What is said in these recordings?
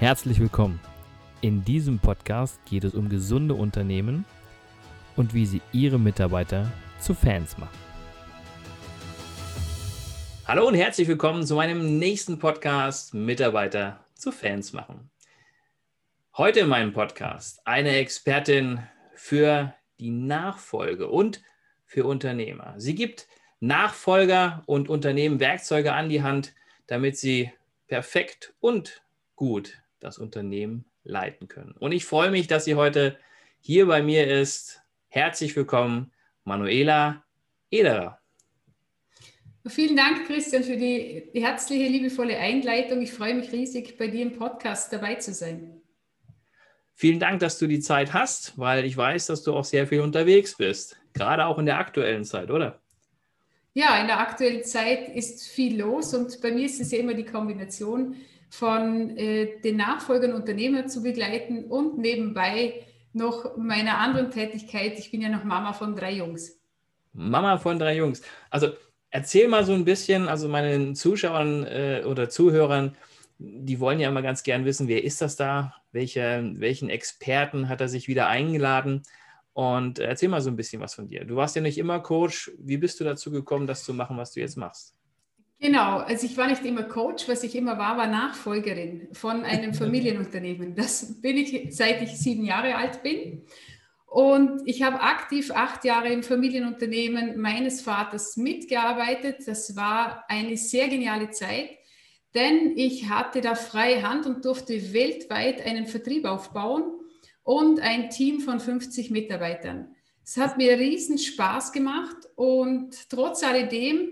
Herzlich willkommen. In diesem Podcast geht es um gesunde Unternehmen und wie sie ihre Mitarbeiter zu Fans machen. Hallo und herzlich willkommen zu meinem nächsten Podcast Mitarbeiter zu Fans machen. Heute in meinem Podcast eine Expertin für die Nachfolge und für Unternehmer. Sie gibt Nachfolger und Unternehmen Werkzeuge an die Hand, damit sie perfekt und gut das Unternehmen leiten können. Und ich freue mich, dass sie heute hier bei mir ist. Herzlich willkommen, Manuela Ederer. Vielen Dank, Christian, für die herzliche, liebevolle Einleitung. Ich freue mich riesig, bei dir im Podcast dabei zu sein. Vielen Dank, dass du die Zeit hast, weil ich weiß, dass du auch sehr viel unterwegs bist, gerade auch in der aktuellen Zeit, oder? Ja, in der aktuellen Zeit ist viel los und bei mir ist es ja immer die Kombination von äh, den Nachfolgern Unternehmer zu begleiten und nebenbei noch meiner anderen Tätigkeit. Ich bin ja noch Mama von drei Jungs. Mama von drei Jungs. Also erzähl mal so ein bisschen, also meinen Zuschauern äh, oder Zuhörern, die wollen ja immer ganz gern wissen, wer ist das da? Welche, welchen Experten hat er sich wieder eingeladen? Und erzähl mal so ein bisschen was von dir. Du warst ja nicht immer Coach. Wie bist du dazu gekommen, das zu machen, was du jetzt machst? Genau, also ich war nicht immer Coach, was ich immer war, war Nachfolgerin von einem Familienunternehmen. Das bin ich seit ich sieben Jahre alt bin. Und ich habe aktiv acht Jahre im Familienunternehmen meines Vaters mitgearbeitet. Das war eine sehr geniale Zeit, denn ich hatte da freie Hand und durfte weltweit einen Vertrieb aufbauen und ein Team von 50 Mitarbeitern. Es hat mir riesen Spaß gemacht und trotz alledem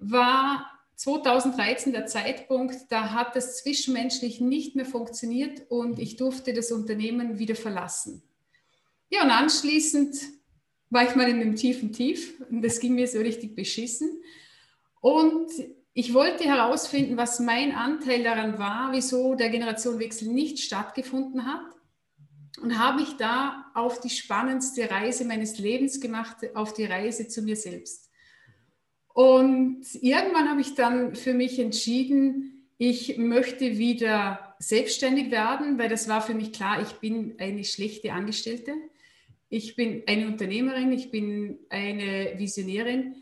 war 2013 der Zeitpunkt, da hat das zwischenmenschlich nicht mehr funktioniert und ich durfte das Unternehmen wieder verlassen. Ja, und anschließend war ich mal in einem tiefen Tief und das ging mir so richtig beschissen. Und ich wollte herausfinden, was mein Anteil daran war, wieso der Generationenwechsel nicht stattgefunden hat und habe mich da auf die spannendste Reise meines Lebens gemacht, auf die Reise zu mir selbst. Und irgendwann habe ich dann für mich entschieden, ich möchte wieder selbstständig werden, weil das war für mich klar, ich bin eine schlechte Angestellte. Ich bin eine Unternehmerin, ich bin eine Visionärin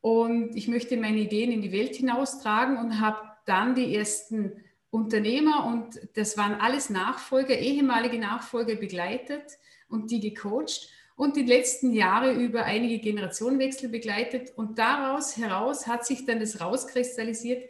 und ich möchte meine Ideen in die Welt hinaustragen und habe dann die ersten Unternehmer und das waren alles Nachfolger, ehemalige Nachfolger begleitet und die gecoacht und die letzten Jahre über einige Generationenwechsel begleitet. Und daraus heraus hat sich dann das rauskristallisiert,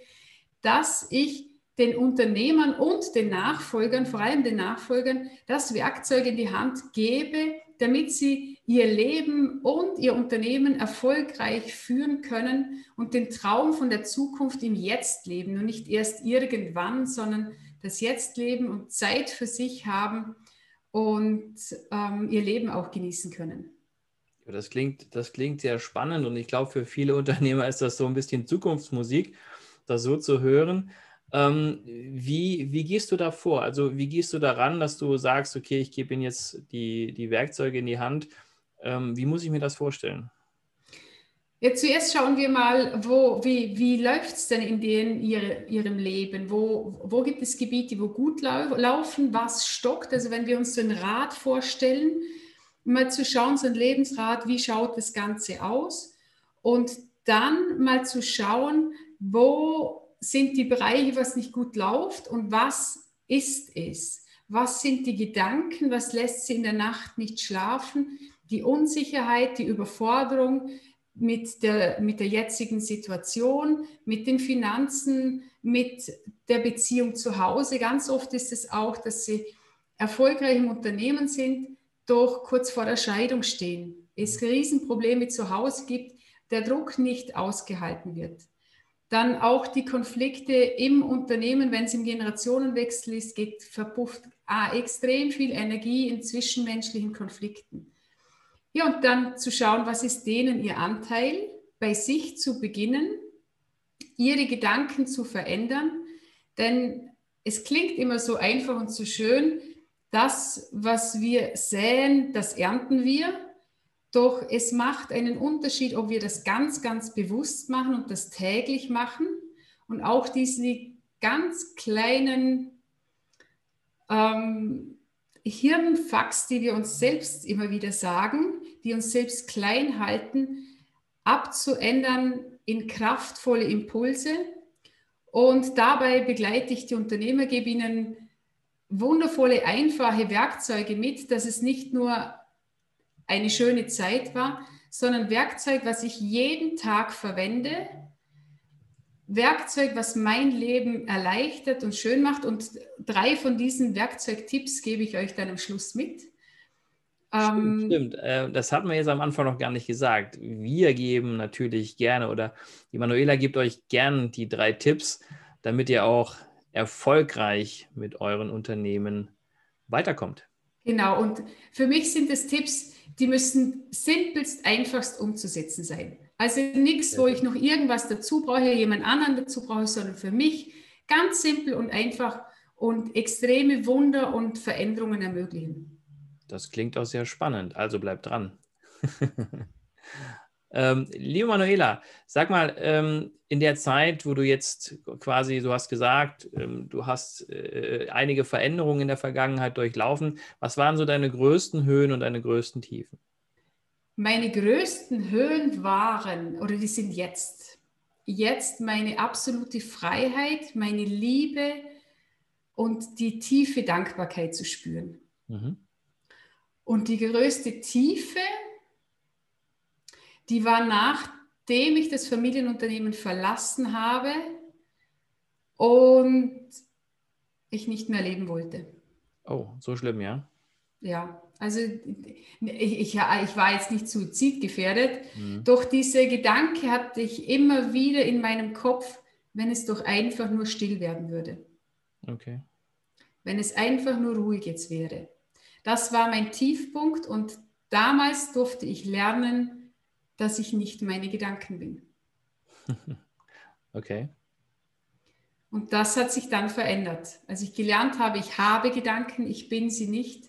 dass ich den Unternehmern und den Nachfolgern, vor allem den Nachfolgern, das Werkzeug in die Hand gebe, damit sie ihr Leben und ihr Unternehmen erfolgreich führen können und den Traum von der Zukunft im Jetzt leben und nicht erst irgendwann, sondern das Jetzt leben und Zeit für sich haben und ähm, ihr Leben auch genießen können. Das, klingt, das klingt sehr spannend und ich glaube, für viele Unternehmer ist das so ein bisschen Zukunftsmusik, das so zu hören. Ähm, wie, wie gehst du da vor? Also wie gehst du daran, dass du sagst, okay, ich gebe Ihnen jetzt die, die Werkzeuge in die Hand. Ähm, wie muss ich mir das vorstellen? Jetzt zuerst schauen wir mal, wo, wie, wie läuft es denn in denen ihre, ihrem Leben? Wo, wo gibt es Gebiete, wo gut lau laufen? Was stockt? Also wenn wir uns so ein Rad vorstellen, mal zu schauen, so ein Lebensrad, wie schaut das Ganze aus? Und dann mal zu schauen, wo sind die Bereiche, was nicht gut läuft und was ist es? Was sind die Gedanken? Was lässt sie in der Nacht nicht schlafen? Die Unsicherheit, die Überforderung, mit der, mit der jetzigen Situation, mit den Finanzen, mit der Beziehung zu Hause. Ganz oft ist es auch, dass sie erfolgreich im Unternehmen sind, doch kurz vor der Scheidung stehen. Es Riesenprobleme zu Hause gibt, der Druck nicht ausgehalten wird. Dann auch die Konflikte im Unternehmen, wenn es im Generationenwechsel ist, geht verpufft ah, extrem viel Energie in zwischenmenschlichen Konflikten. Ja, und dann zu schauen, was ist denen ihr Anteil, bei sich zu beginnen, ihre Gedanken zu verändern. Denn es klingt immer so einfach und so schön, das, was wir säen, das ernten wir. Doch es macht einen Unterschied, ob wir das ganz, ganz bewusst machen und das täglich machen und auch diese ganz kleinen ähm, Hirnfax, die wir uns selbst immer wieder sagen, die uns selbst klein halten, abzuändern in kraftvolle Impulse. Und dabei begleite ich die Unternehmer, gebe ihnen wundervolle, einfache Werkzeuge mit, dass es nicht nur eine schöne Zeit war, sondern Werkzeug, was ich jeden Tag verwende, Werkzeug, was mein Leben erleichtert und schön macht. Und drei von diesen Werkzeugtipps gebe ich euch dann am Schluss mit. Stimmt, ähm, stimmt. Äh, das hatten wir jetzt am Anfang noch gar nicht gesagt. Wir geben natürlich gerne oder die Manuela gibt euch gern die drei Tipps, damit ihr auch erfolgreich mit euren Unternehmen weiterkommt. Genau, und für mich sind es Tipps, die müssen simpelst, einfachst umzusetzen sein. Also nichts, wo ich noch irgendwas dazu brauche, jemand anderen dazu brauche, sondern für mich ganz simpel und einfach und extreme Wunder und Veränderungen ermöglichen. Das klingt auch sehr spannend, also bleibt dran. ähm, liebe Manuela, sag mal, ähm, in der Zeit, wo du jetzt quasi, du hast gesagt, ähm, du hast äh, einige Veränderungen in der Vergangenheit durchlaufen, was waren so deine größten Höhen und deine größten Tiefen? Meine größten Höhen waren, oder die sind jetzt, jetzt meine absolute Freiheit, meine Liebe und die tiefe Dankbarkeit zu spüren. Mhm. Und die größte Tiefe, die war nachdem ich das Familienunternehmen verlassen habe und ich nicht mehr leben wollte. Oh, so schlimm, ja? Ja, also ich, ich, ich war jetzt nicht suizidgefährdet, mhm. doch dieser Gedanke hatte ich immer wieder in meinem Kopf, wenn es doch einfach nur still werden würde. Okay. Wenn es einfach nur ruhig jetzt wäre. Das war mein Tiefpunkt und damals durfte ich lernen, dass ich nicht meine Gedanken bin. okay. Und das hat sich dann verändert. Als ich gelernt habe, ich habe Gedanken, ich bin sie nicht,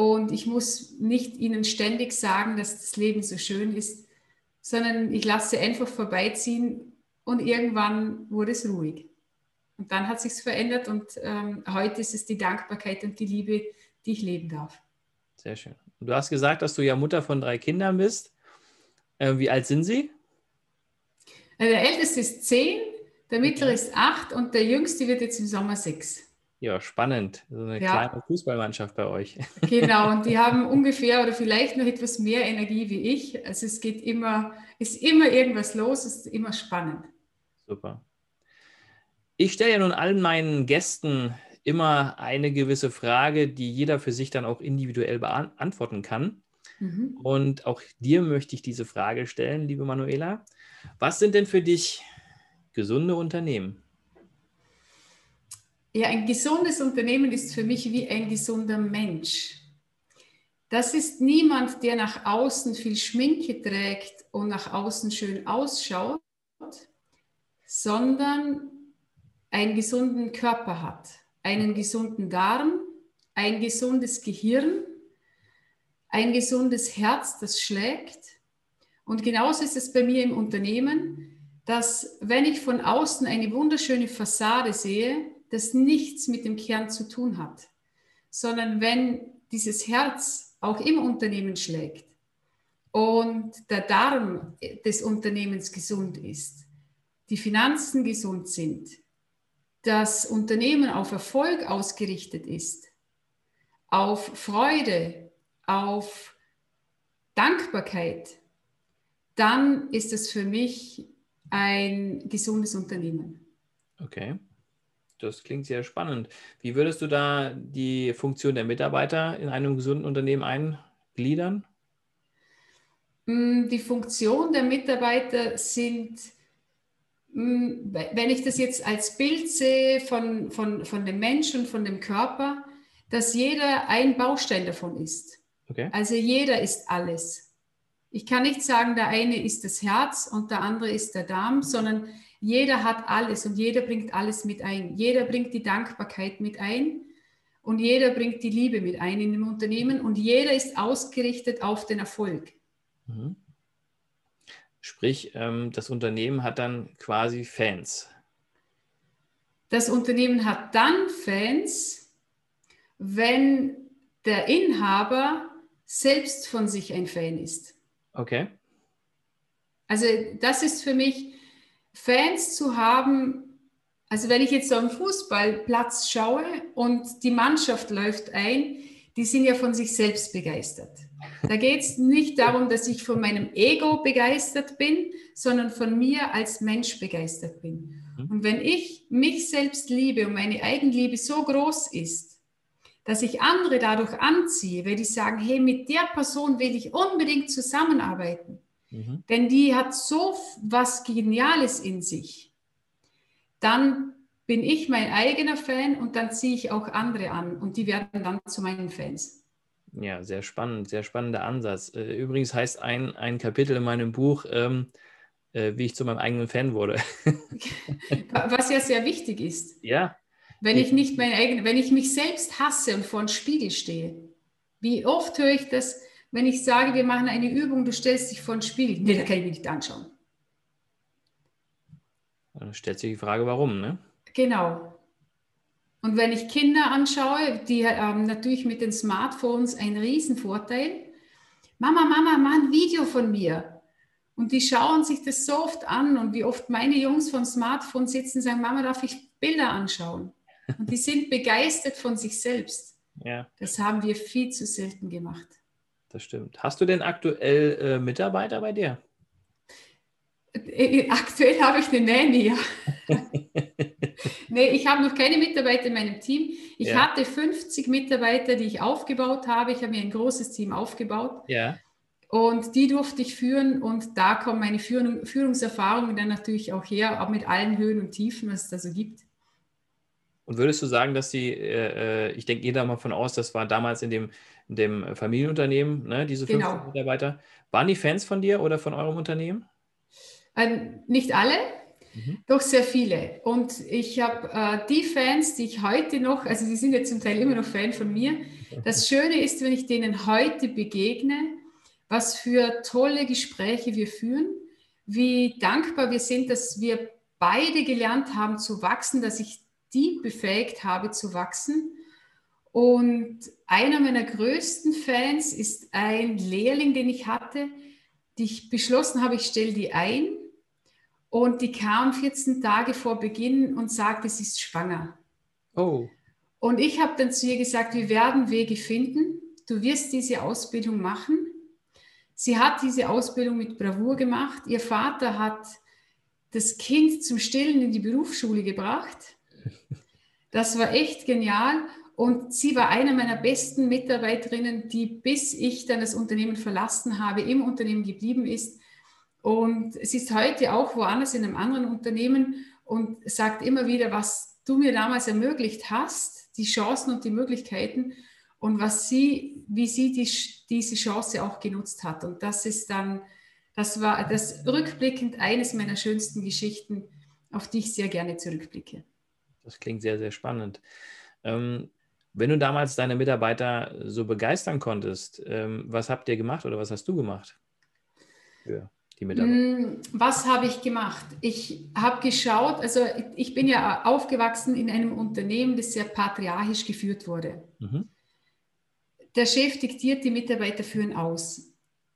und ich muss nicht ihnen ständig sagen, dass das Leben so schön ist, sondern ich lasse sie einfach vorbeiziehen und irgendwann wurde es ruhig. Und dann hat sich verändert und ähm, heute ist es die Dankbarkeit und die Liebe, die ich leben darf. Sehr schön. Und du hast gesagt, dass du ja Mutter von drei Kindern bist. Äh, wie alt sind sie? Also der älteste ist zehn, der mittlere ist acht und der jüngste wird jetzt im Sommer sechs. Ja, spannend. So eine ja. kleine Fußballmannschaft bei euch. Genau, und die haben ungefähr oder vielleicht noch etwas mehr Energie wie ich. Also es geht immer, ist immer irgendwas los, es ist immer spannend. Super. Ich stelle ja nun allen meinen Gästen immer eine gewisse Frage, die jeder für sich dann auch individuell beantworten kann. Mhm. Und auch dir möchte ich diese Frage stellen, liebe Manuela. Was sind denn für dich gesunde Unternehmen? Ja, ein gesundes Unternehmen ist für mich wie ein gesunder Mensch. Das ist niemand, der nach außen viel Schminke trägt und nach außen schön ausschaut, sondern einen gesunden Körper hat, einen gesunden Darm, ein gesundes Gehirn, ein gesundes Herz, das schlägt. Und genauso ist es bei mir im Unternehmen, dass wenn ich von außen eine wunderschöne Fassade sehe, das nichts mit dem Kern zu tun hat, sondern wenn dieses Herz auch im Unternehmen schlägt und der Darm des Unternehmens gesund ist, die Finanzen gesund sind, das Unternehmen auf Erfolg ausgerichtet ist, auf Freude, auf Dankbarkeit, dann ist es für mich ein gesundes Unternehmen. Okay. Das klingt sehr spannend. Wie würdest du da die Funktion der Mitarbeiter in einem gesunden Unternehmen eingliedern? Mm, die Funktion der Mitarbeiter sind, mm, wenn ich das jetzt als Bild sehe von, von, von dem Menschen, von dem Körper, dass jeder ein Baustein davon ist. Okay. Also jeder ist alles. Ich kann nicht sagen, der eine ist das Herz und der andere ist der Darm, sondern jeder hat alles und jeder bringt alles mit ein. Jeder bringt die Dankbarkeit mit ein und jeder bringt die Liebe mit ein in dem Unternehmen und jeder ist ausgerichtet auf den Erfolg. Mhm. Sprich, ähm, das Unternehmen hat dann quasi Fans. Das Unternehmen hat dann Fans, wenn der Inhaber selbst von sich ein Fan ist. Okay. Also das ist für mich, Fans zu haben, also wenn ich jetzt so am Fußballplatz schaue und die Mannschaft läuft ein, die sind ja von sich selbst begeistert. Da geht es nicht darum, dass ich von meinem Ego begeistert bin, sondern von mir als Mensch begeistert bin. Mhm. Und wenn ich mich selbst liebe und meine Eigenliebe so groß ist, dass ich andere dadurch anziehe, weil die sagen, hey, mit der Person will ich unbedingt zusammenarbeiten, mhm. denn die hat so was Geniales in sich, dann bin ich mein eigener Fan und dann ziehe ich auch andere an und die werden dann zu meinen Fans. Ja, sehr spannend, sehr spannender Ansatz. Äh, übrigens heißt ein, ein Kapitel in meinem Buch, ähm, äh, wie ich zu meinem eigenen Fan wurde. Was ja sehr wichtig ist. Ja. Wenn ich nicht mein eigen, wenn ich mich selbst hasse und vor einem Spiegel stehe. Wie oft höre ich das, wenn ich sage, wir machen eine Übung, du stellst dich vor den Spiegel. Nee, da kann ich mich nicht anschauen. Dann stellt sich die Frage, warum, ne? Genau. Und wenn ich Kinder anschaue, die haben ähm, natürlich mit den Smartphones einen Riesenvorteil. Mama, Mama, mach ein Video von mir. Und die schauen sich das so oft an und wie oft meine Jungs vom Smartphone sitzen und sagen, Mama, darf ich Bilder anschauen? Und die sind begeistert von sich selbst. Ja. Das haben wir viel zu selten gemacht. Das stimmt. Hast du denn aktuell äh, Mitarbeiter bei dir? Äh, äh, aktuell habe ich eine Nanny, ja. nee, ich habe noch keine Mitarbeiter in meinem Team. Ich ja. hatte 50 Mitarbeiter, die ich aufgebaut habe. Ich habe mir ein großes Team aufgebaut. Ja. Und die durfte ich führen und da kommen meine Führung, Führungserfahrungen dann natürlich auch her, auch mit allen Höhen und Tiefen, was es da so gibt. Und würdest du sagen, dass die, äh, äh ich denke, jeder mal von aus, das war damals in dem, in dem Familienunternehmen, ne, diese 50 genau. Mitarbeiter, waren die Fans von dir oder von eurem Unternehmen? Äh, nicht alle, mhm. doch sehr viele. Und ich habe äh, die Fans, die ich heute noch, also die sind ja zum Teil immer noch Fan von mir. Das Schöne ist, wenn ich denen heute begegne, was für tolle Gespräche wir führen, wie dankbar wir sind, dass wir beide gelernt haben zu wachsen, dass ich die befähigt habe zu wachsen. Und einer meiner größten Fans ist ein Lehrling, den ich hatte, die ich beschlossen habe, ich stelle die ein und die kam 14 Tage vor Beginn und sagte, sie ist schwanger. Oh. Und ich habe dann zu ihr gesagt, wir werden Wege finden. Du wirst diese Ausbildung machen. Sie hat diese Ausbildung mit Bravour gemacht. Ihr Vater hat das Kind zum Stillen in die Berufsschule gebracht. Das war echt genial. Und sie war eine meiner besten Mitarbeiterinnen, die bis ich dann das Unternehmen verlassen habe, im Unternehmen geblieben ist und sie ist heute auch woanders in einem anderen Unternehmen und sagt immer wieder, was du mir damals ermöglicht hast, die Chancen und die Möglichkeiten und was sie, wie sie die, diese Chance auch genutzt hat. Und das ist dann, das war das rückblickend eines meiner schönsten Geschichten, auf die ich sehr gerne zurückblicke. Das klingt sehr, sehr spannend. Ähm, wenn du damals deine Mitarbeiter so begeistern konntest, ähm, was habt ihr gemacht oder was hast du gemacht? Die Mitarbeiter? Mm, was habe ich gemacht? Ich habe geschaut, also ich bin ja aufgewachsen in einem Unternehmen, das sehr patriarchisch geführt wurde. Mhm. Der Chef diktiert, die Mitarbeiter führen aus.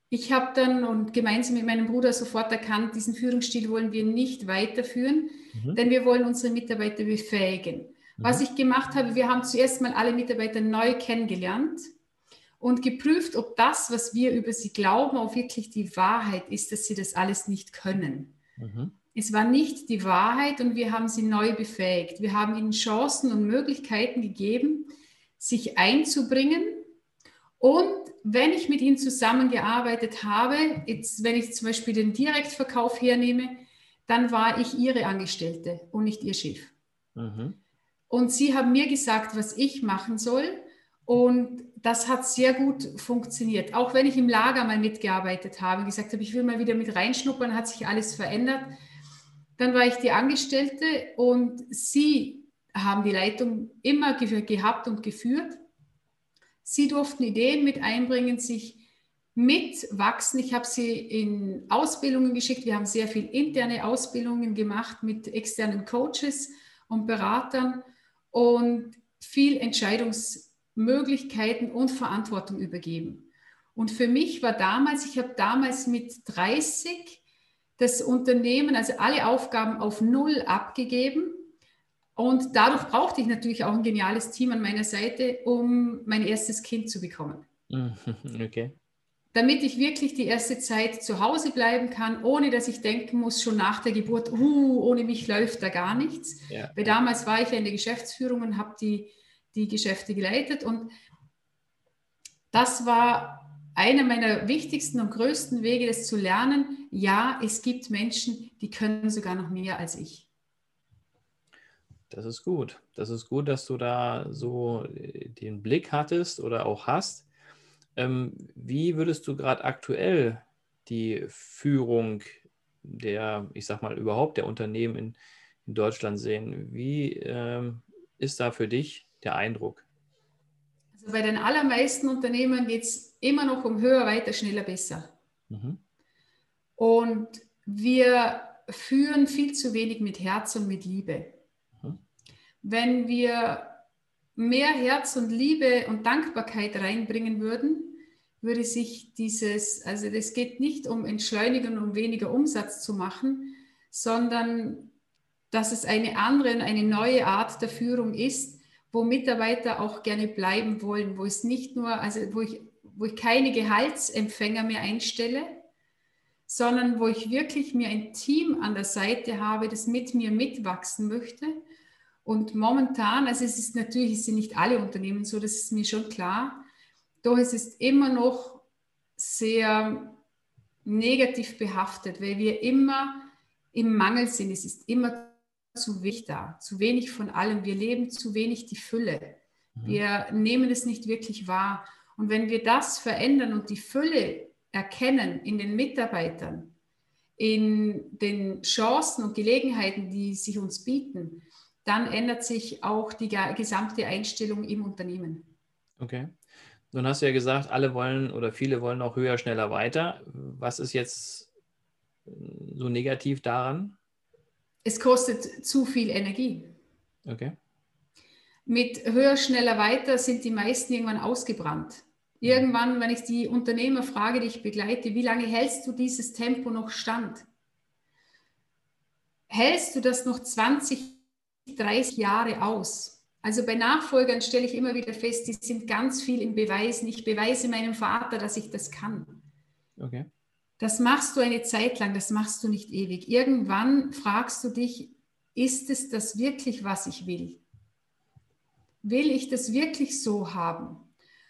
Ich habe dann und gemeinsam mit meinem Bruder sofort erkannt, diesen Führungsstil wollen wir nicht weiterführen, mhm. denn wir wollen unsere Mitarbeiter befähigen. Mhm. Was ich gemacht habe, wir haben zuerst mal alle Mitarbeiter neu kennengelernt und geprüft, ob das, was wir über sie glauben, auch wirklich die Wahrheit ist, dass sie das alles nicht können. Mhm. Es war nicht die Wahrheit und wir haben sie neu befähigt. Wir haben ihnen Chancen und Möglichkeiten gegeben, sich einzubringen. Und wenn ich mit ihnen zusammengearbeitet habe, jetzt, wenn ich zum Beispiel den Direktverkauf hernehme, dann war ich ihre Angestellte und nicht ihr Chef. Mhm. Und sie haben mir gesagt, was ich machen soll. Und das hat sehr gut funktioniert. Auch wenn ich im Lager mal mitgearbeitet habe, und gesagt habe, ich will mal wieder mit reinschnuppern, hat sich alles verändert. Dann war ich die Angestellte und sie haben die Leitung immer gehabt und geführt. Sie durften Ideen mit einbringen, sich mitwachsen. Ich habe sie in Ausbildungen geschickt. Wir haben sehr viel interne Ausbildungen gemacht mit externen Coaches und Beratern und viel Entscheidungs Möglichkeiten und Verantwortung übergeben. Und für mich war damals, ich habe damals mit 30 das Unternehmen, also alle Aufgaben auf Null abgegeben. Und dadurch brauchte ich natürlich auch ein geniales Team an meiner Seite, um mein erstes Kind zu bekommen. Okay. Damit ich wirklich die erste Zeit zu Hause bleiben kann, ohne dass ich denken muss, schon nach der Geburt, uh, ohne mich läuft da gar nichts. Ja. Weil damals war ich ja in der Geschäftsführung und habe die, die Geschäfte geleitet. Und das war einer meiner wichtigsten und größten Wege, das zu lernen. Ja, es gibt Menschen, die können sogar noch mehr als ich. Das ist gut. Das ist gut, dass du da so äh, den Blick hattest oder auch hast. Ähm, wie würdest du gerade aktuell die Führung der, ich sag mal, überhaupt der Unternehmen in, in Deutschland sehen? Wie ähm, ist da für dich der Eindruck? Also bei den allermeisten Unternehmen geht es immer noch um höher, weiter, schneller, besser. Mhm. Und wir führen viel zu wenig mit Herz und mit Liebe. Wenn wir mehr Herz und Liebe und Dankbarkeit reinbringen würden, würde sich dieses, also es geht nicht um Entschleunigen, um weniger Umsatz zu machen, sondern dass es eine andere, eine neue Art der Führung ist, wo Mitarbeiter auch gerne bleiben wollen, wo es nicht nur, also wo ich, wo ich keine Gehaltsempfänger mehr einstelle, sondern wo ich wirklich mir ein Team an der Seite habe, das mit mir mitwachsen möchte. Und momentan, also es ist natürlich, es sind nicht alle Unternehmen so, das ist mir schon klar, doch es ist immer noch sehr negativ behaftet, weil wir immer im Mangel sind. Es ist immer zu wenig da, zu wenig von allem. Wir leben zu wenig die Fülle. Mhm. Wir nehmen es nicht wirklich wahr. Und wenn wir das verändern und die Fülle erkennen in den Mitarbeitern, in den Chancen und Gelegenheiten, die sich uns bieten, dann ändert sich auch die gesamte Einstellung im Unternehmen. Okay. Nun hast du ja gesagt, alle wollen oder viele wollen auch höher, schneller, weiter. Was ist jetzt äh, so negativ daran? Es kostet zu viel Energie. Okay. Mit höher, schneller, weiter sind die meisten irgendwann ausgebrannt. Irgendwann, wenn ich die Unternehmer frage, die ich begleite, wie lange hältst du dieses Tempo noch stand? Hältst du das noch 20, 30 Jahre aus? Also bei Nachfolgern stelle ich immer wieder fest, die sind ganz viel im Beweisen. Ich beweise meinem Vater, dass ich das kann. Okay. Das machst du eine Zeit lang, das machst du nicht ewig. Irgendwann fragst du dich, ist es das wirklich, was ich will? Will ich das wirklich so haben?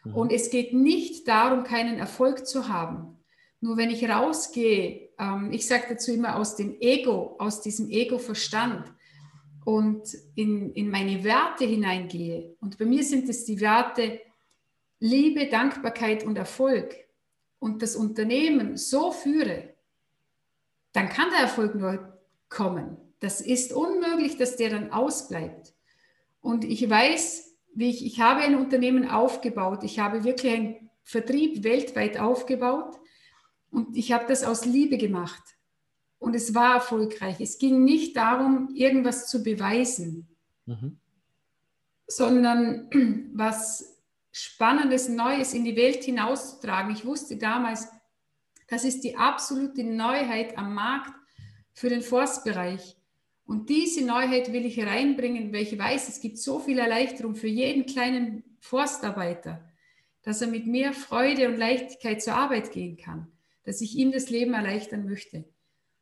Mhm. Und es geht nicht darum, keinen Erfolg zu haben. Nur wenn ich rausgehe, ähm, ich sage dazu immer aus dem Ego, aus diesem Ego-Verstand, und in, in meine Werte hineingehe, und bei mir sind es die Werte Liebe, Dankbarkeit und Erfolg, und das Unternehmen so führe, dann kann der Erfolg nur kommen. Das ist unmöglich, dass der dann ausbleibt. Und ich weiß, wie ich, ich habe ein Unternehmen aufgebaut. Ich habe wirklich einen Vertrieb weltweit aufgebaut. Und ich habe das aus Liebe gemacht und es war erfolgreich. Es ging nicht darum, irgendwas zu beweisen, mhm. sondern was Spannendes, Neues in die Welt hinauszutragen. Ich wusste damals, das ist die absolute Neuheit am Markt für den Forstbereich. Und diese Neuheit will ich hereinbringen, weil ich weiß, es gibt so viel Erleichterung für jeden kleinen Forstarbeiter, dass er mit mehr Freude und Leichtigkeit zur Arbeit gehen kann, dass ich ihm das Leben erleichtern möchte.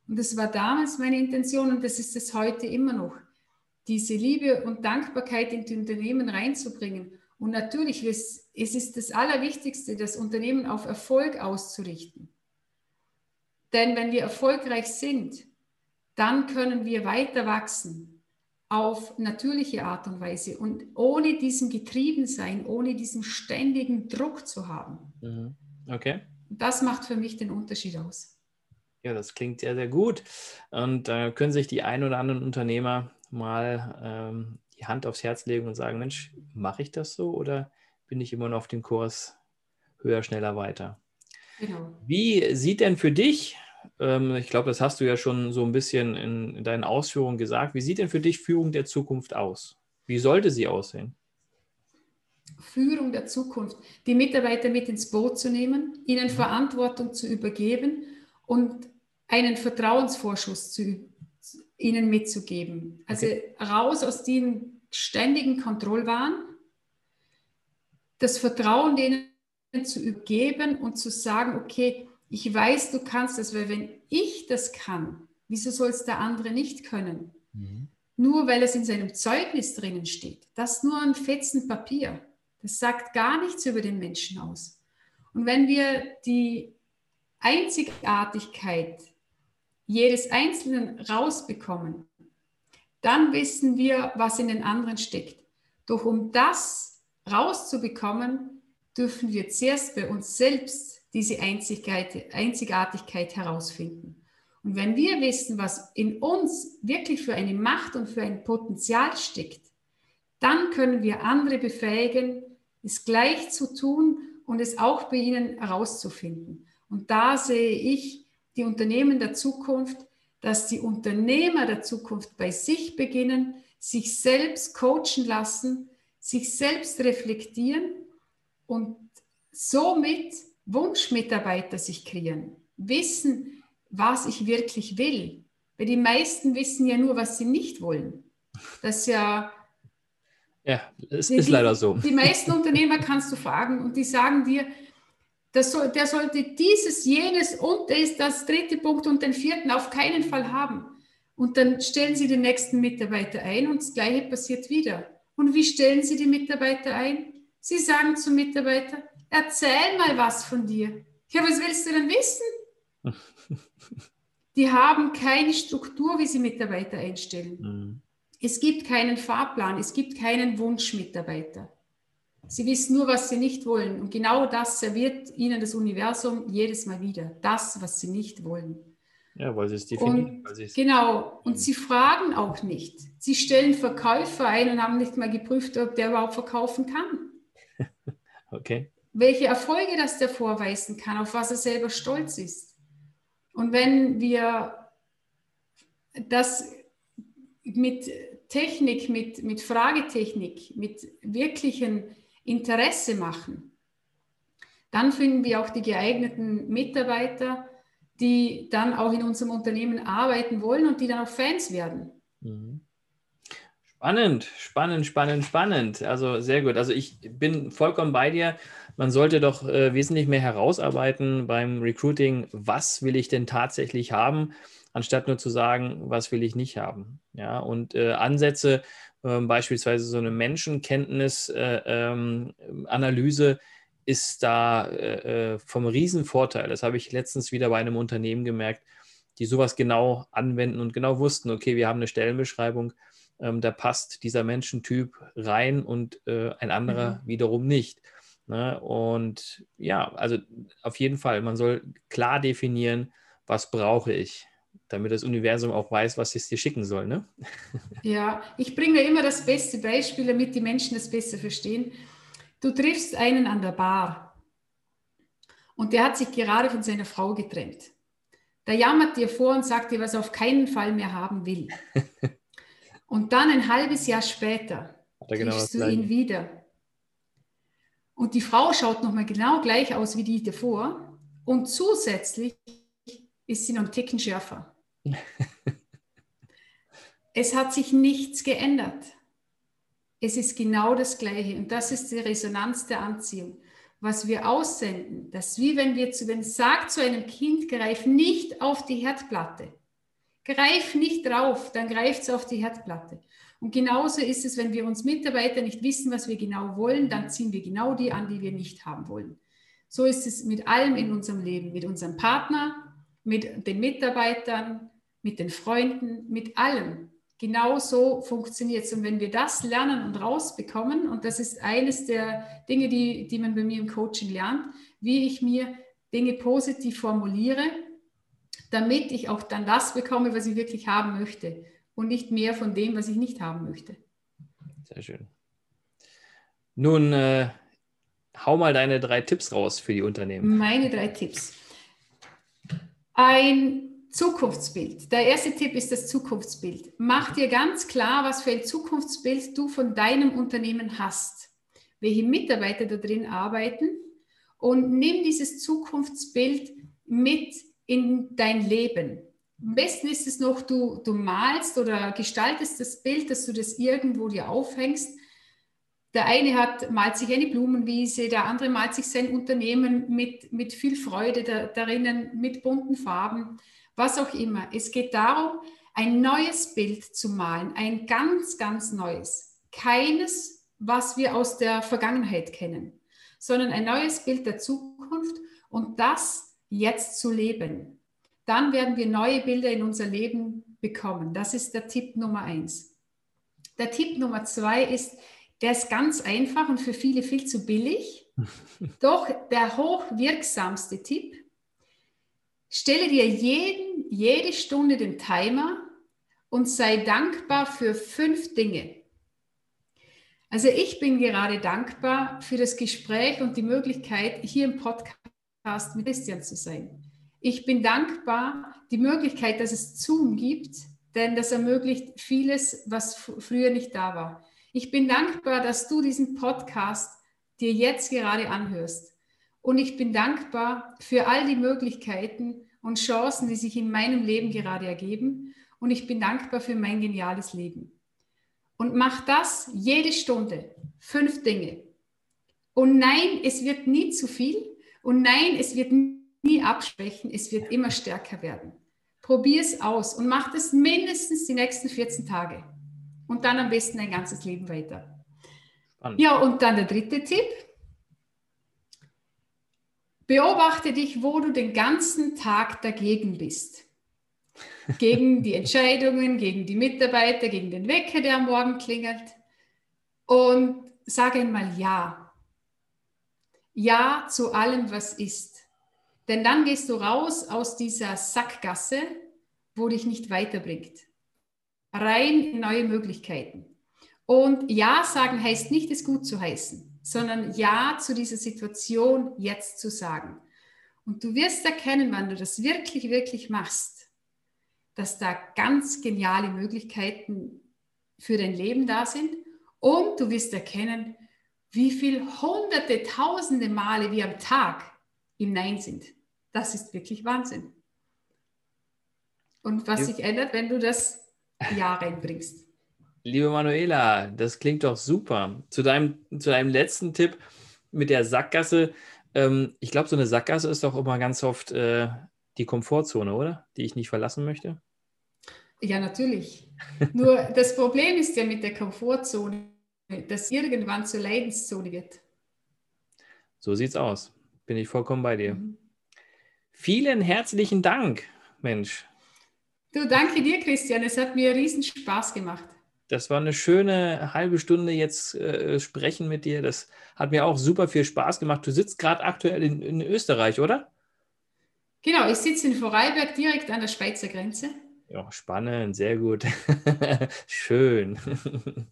Und das war damals meine Intention und das ist es heute immer noch, diese Liebe und Dankbarkeit in die Unternehmen reinzubringen. Und natürlich, es, es ist das Allerwichtigste, das Unternehmen auf Erfolg auszurichten. Denn wenn wir erfolgreich sind, dann können wir weiter wachsen auf natürliche Art und Weise und ohne diesem Getriebensein, ohne diesen ständigen Druck zu haben. Mhm. Okay. Das macht für mich den Unterschied aus. Ja, das klingt sehr, sehr gut. Und da äh, können sich die ein oder anderen Unternehmer mal ähm, die Hand aufs Herz legen und sagen, Mensch, mache ich das so oder bin ich immer noch auf dem Kurs höher, schneller, weiter? Genau. Wie sieht denn für dich, ähm, ich glaube, das hast du ja schon so ein bisschen in, in deinen Ausführungen gesagt, wie sieht denn für dich Führung der Zukunft aus? Wie sollte sie aussehen? Führung der Zukunft, die Mitarbeiter mit ins Boot zu nehmen, ihnen mhm. Verantwortung zu übergeben und einen Vertrauensvorschuss zu, ihnen mitzugeben. Also okay. raus aus dem ständigen Kontrollwahn, das Vertrauen denen zu übergeben und zu sagen, okay, ich weiß, du kannst das, weil wenn ich das kann, wieso soll es der andere nicht können? Mhm. Nur weil es in seinem Zeugnis drinnen steht. Das ist nur ein Fetzen Papier. Das sagt gar nichts über den Menschen aus. Und wenn wir die Einzigartigkeit jedes Einzelnen rausbekommen, dann wissen wir, was in den anderen steckt. Doch um das rauszubekommen, dürfen wir zuerst bei uns selbst diese Einzigartigkeit herausfinden. Und wenn wir wissen, was in uns wirklich für eine Macht und für ein Potenzial steckt, dann können wir andere befähigen, es gleich zu tun und es auch bei ihnen herauszufinden. Und da sehe ich die Unternehmen der Zukunft, dass die Unternehmer der Zukunft bei sich beginnen, sich selbst coachen lassen, sich selbst reflektieren und somit Wunschmitarbeiter sich kreieren, wissen, was ich wirklich will. Weil die meisten wissen ja nur, was sie nicht wollen. Das ja. Ja, es die, ist leider so. Die meisten Unternehmer kannst du fragen und die sagen dir, soll, der sollte dieses, jenes und das, das dritte Punkt und den vierten auf keinen Fall haben. Und dann stellen sie den nächsten Mitarbeiter ein und das Gleiche passiert wieder. Und wie stellen sie die Mitarbeiter ein? Sie sagen zum Mitarbeiter, erzähl mal was von dir. Ja, was willst du denn wissen? Die haben keine Struktur, wie sie Mitarbeiter einstellen. Mhm. Es gibt keinen Fahrplan, es gibt keinen Wunschmitarbeiter. Sie wissen nur, was sie nicht wollen. Und genau das serviert ihnen das Universum jedes Mal wieder. Das, was sie nicht wollen. Ja, weil sie es definieren. Genau. Und sie fragen auch nicht. Sie stellen Verkäufer ein und haben nicht mal geprüft, ob der überhaupt verkaufen kann. okay welche Erfolge das der vorweisen kann, auf was er selber stolz ist. Und wenn wir das mit Technik, mit, mit Fragetechnik, mit wirklichem Interesse machen, dann finden wir auch die geeigneten Mitarbeiter, die dann auch in unserem Unternehmen arbeiten wollen und die dann auch Fans werden. Mhm. Spannend, spannend, spannend, spannend. Also sehr gut. Also ich bin vollkommen bei dir man sollte doch äh, wesentlich mehr herausarbeiten beim Recruiting, was will ich denn tatsächlich haben, anstatt nur zu sagen, was will ich nicht haben. Ja, und äh, Ansätze, beispielsweise so eine Menschenkenntnis-Analyse, äh, ähm, ist da äh, äh, vom Riesenvorteil. Das habe ich letztens wieder bei einem Unternehmen gemerkt, die sowas genau anwenden und genau wussten, okay, wir haben eine Stellenbeschreibung, ähm, da passt dieser Menschentyp rein und ein anderer mhm. wiederum nicht. Ne? Und ja, also auf jeden Fall, man soll klar definieren, was brauche ich, damit das Universum auch weiß, was es dir schicken soll. Ne? Ja, ich bringe immer das beste Beispiel, damit die Menschen das besser verstehen. Du triffst einen an der Bar und der hat sich gerade von seiner Frau getrennt. Der jammert dir vor und sagt dir, was er auf keinen Fall mehr haben will. und dann ein halbes Jahr später genau triffst du ihn wieder und die Frau schaut nochmal genau gleich aus wie die davor. Und zusätzlich ist sie noch ein Ticken schärfer. Es hat sich nichts geändert. Es ist genau das Gleiche. Und das ist die Resonanz der Anziehung. Was wir aussenden, das wie wenn wir zu, wenn sagt zu einem Kind, greif nicht auf die Herdplatte. Greif nicht drauf, dann greift es auf die Herdplatte. Und genauso ist es, wenn wir uns Mitarbeiter nicht wissen, was wir genau wollen, dann ziehen wir genau die an, die wir nicht haben wollen. So ist es mit allem in unserem Leben, mit unserem Partner, mit den Mitarbeitern, mit den Freunden, mit allem. Genau so funktioniert es. Und wenn wir das lernen und rausbekommen, und das ist eines der Dinge, die, die man bei mir im Coaching lernt, wie ich mir Dinge positiv formuliere, damit ich auch dann das bekomme, was ich wirklich haben möchte und nicht mehr von dem, was ich nicht haben möchte. Sehr schön. Nun, äh, hau mal deine drei Tipps raus für die Unternehmen. Meine drei Tipps. Ein Zukunftsbild. Der erste Tipp ist das Zukunftsbild. Mach dir ganz klar, was für ein Zukunftsbild du von deinem Unternehmen hast. welche Mitarbeiter da drin arbeiten und nimm dieses Zukunftsbild mit in dein Leben. Am besten ist es noch, du, du malst oder gestaltest das Bild, dass du das irgendwo dir aufhängst. Der eine hat, malt sich eine Blumenwiese, der andere malt sich sein Unternehmen mit, mit viel Freude da, darinnen, mit bunten Farben, was auch immer. Es geht darum, ein neues Bild zu malen, ein ganz, ganz neues. Keines, was wir aus der Vergangenheit kennen, sondern ein neues Bild der Zukunft und das jetzt zu leben dann werden wir neue Bilder in unser Leben bekommen. Das ist der Tipp Nummer eins. Der Tipp Nummer zwei ist, der ist ganz einfach und für viele viel zu billig, doch der hochwirksamste Tipp. Stelle dir jeden, jede Stunde den Timer und sei dankbar für fünf Dinge. Also ich bin gerade dankbar für das Gespräch und die Möglichkeit, hier im Podcast mit Christian zu sein. Ich bin dankbar, die Möglichkeit, dass es Zoom gibt, denn das ermöglicht vieles, was früher nicht da war. Ich bin dankbar, dass du diesen Podcast dir jetzt gerade anhörst. Und ich bin dankbar für all die Möglichkeiten und Chancen, die sich in meinem Leben gerade ergeben. Und ich bin dankbar für mein geniales Leben. Und mach das jede Stunde. Fünf Dinge. Und nein, es wird nie zu viel. Und nein, es wird nie abschwächen, es wird immer stärker werden. Probier es aus und mach das mindestens die nächsten 14 Tage. Und dann am besten ein ganzes Leben weiter. Spannend. Ja, und dann der dritte Tipp. Beobachte dich, wo du den ganzen Tag dagegen bist. Gegen die Entscheidungen, gegen die Mitarbeiter, gegen den Wecker, der am Morgen klingelt. Und sage einmal Ja. Ja zu allem, was ist. Denn dann gehst du raus aus dieser Sackgasse, wo dich nicht weiterbringt. Rein in neue Möglichkeiten. Und Ja sagen heißt nicht, es gut zu heißen, sondern Ja zu dieser Situation jetzt zu sagen. Und du wirst erkennen, wenn du das wirklich, wirklich machst, dass da ganz geniale Möglichkeiten für dein Leben da sind. Und du wirst erkennen, wie viel hunderte, tausende Male wir am Tag im Nein sind. Das ist wirklich Wahnsinn. Und was sich ändert, wenn du das Ja reinbringst. Liebe Manuela, das klingt doch super. Zu deinem, zu deinem letzten Tipp mit der Sackgasse. Ähm, ich glaube, so eine Sackgasse ist doch immer ganz oft äh, die Komfortzone, oder? Die ich nicht verlassen möchte. Ja, natürlich. Nur das Problem ist ja mit der Komfortzone, dass irgendwann zur Leidenszone wird. So sieht's aus. Bin ich vollkommen bei dir. Mhm. Vielen herzlichen Dank, Mensch. Du, danke dir, Christian. Es hat mir riesen Spaß gemacht. Das war eine schöne halbe Stunde jetzt äh, sprechen mit dir. Das hat mir auch super viel Spaß gemacht. Du sitzt gerade aktuell in, in, Österreich, oder? Genau, ich sitze in Vorarlberg direkt an der Schweizer Grenze. Ja, spannend, sehr gut. Schön.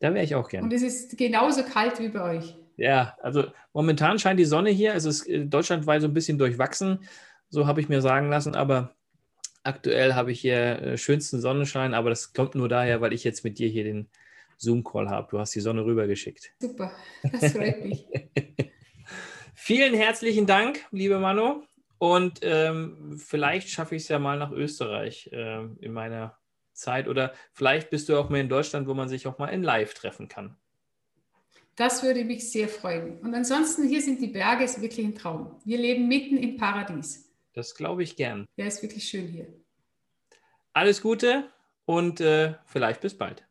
da wäre ich auch gerne. Und es ist genauso kalt wie bei euch. Ja, also momentan scheint die Sonne hier. Es ist äh, deutschlandweit so ein bisschen durchwachsen, so habe ich mir sagen lassen. Aber aktuell habe ich hier äh, schönsten Sonnenschein. Aber das kommt nur daher, weil ich jetzt mit dir hier den Zoom-Call habe. Du hast die Sonne rübergeschickt. Super, das freut mich. Vielen herzlichen Dank, liebe Manu. Und ähm, vielleicht schaffe ich es ja mal nach Österreich äh, in meiner Zeit. Oder vielleicht bist du auch mal in Deutschland, wo man sich auch mal in Live treffen kann. Das würde mich sehr freuen. Und ansonsten, hier sind die Berge, ist wirklich ein Traum. Wir leben mitten im Paradies. Das glaube ich gern. Ja, ist wirklich schön hier. Alles Gute und äh, vielleicht bis bald.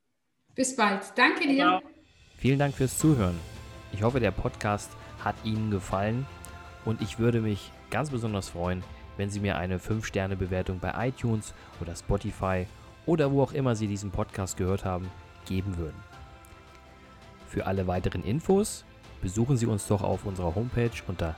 Bis bald. Danke dir. Ciao. Vielen Dank fürs Zuhören. Ich hoffe, der Podcast hat Ihnen gefallen und ich würde mich ganz besonders freuen, wenn Sie mir eine 5-Sterne-Bewertung bei iTunes oder Spotify oder wo auch immer Sie diesen Podcast gehört haben, geben würden. Für alle weiteren Infos besuchen Sie uns doch auf unserer Homepage unter